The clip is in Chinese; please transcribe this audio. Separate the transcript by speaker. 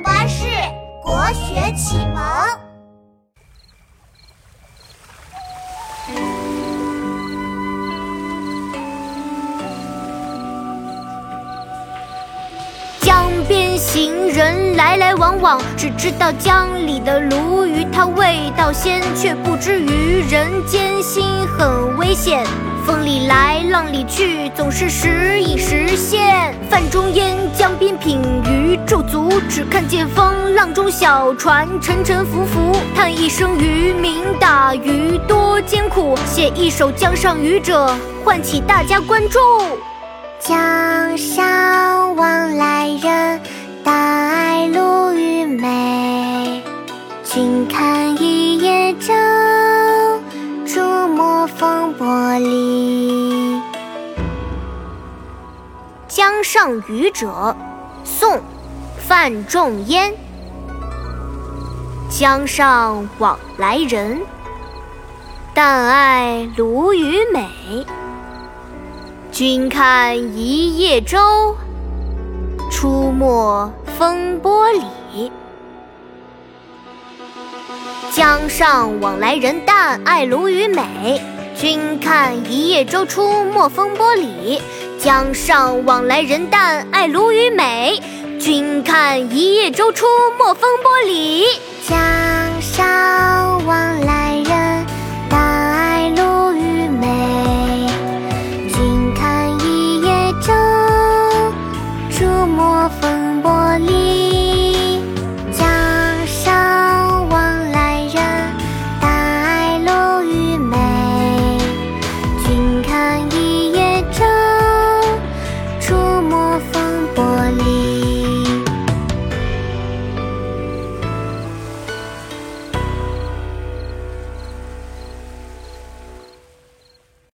Speaker 1: 巴士国学启蒙。
Speaker 2: 江边行人来来往往，只知道江里的鲈鱼它味道鲜，却不知鱼人艰辛很危险。风里来，浪里去，总是时隐时现。泛中烟，只看见风浪中小船沉沉浮浮。叹一声渔民打鱼多艰苦，写一首江上渔者，唤起大家关注。
Speaker 3: 江上往来人，但爱鲈鱼美。君看一叶舟，出没风波里。
Speaker 2: 江上渔者，宋·范仲淹。江上往来人，但爱鲈鱼美。君看一叶舟，出没风波里。江上往来人，但爱鲈鱼美。君看一叶舟，出没风波里。江上往来人，但爱鲈鱼美。君看一叶舟，出没风波里。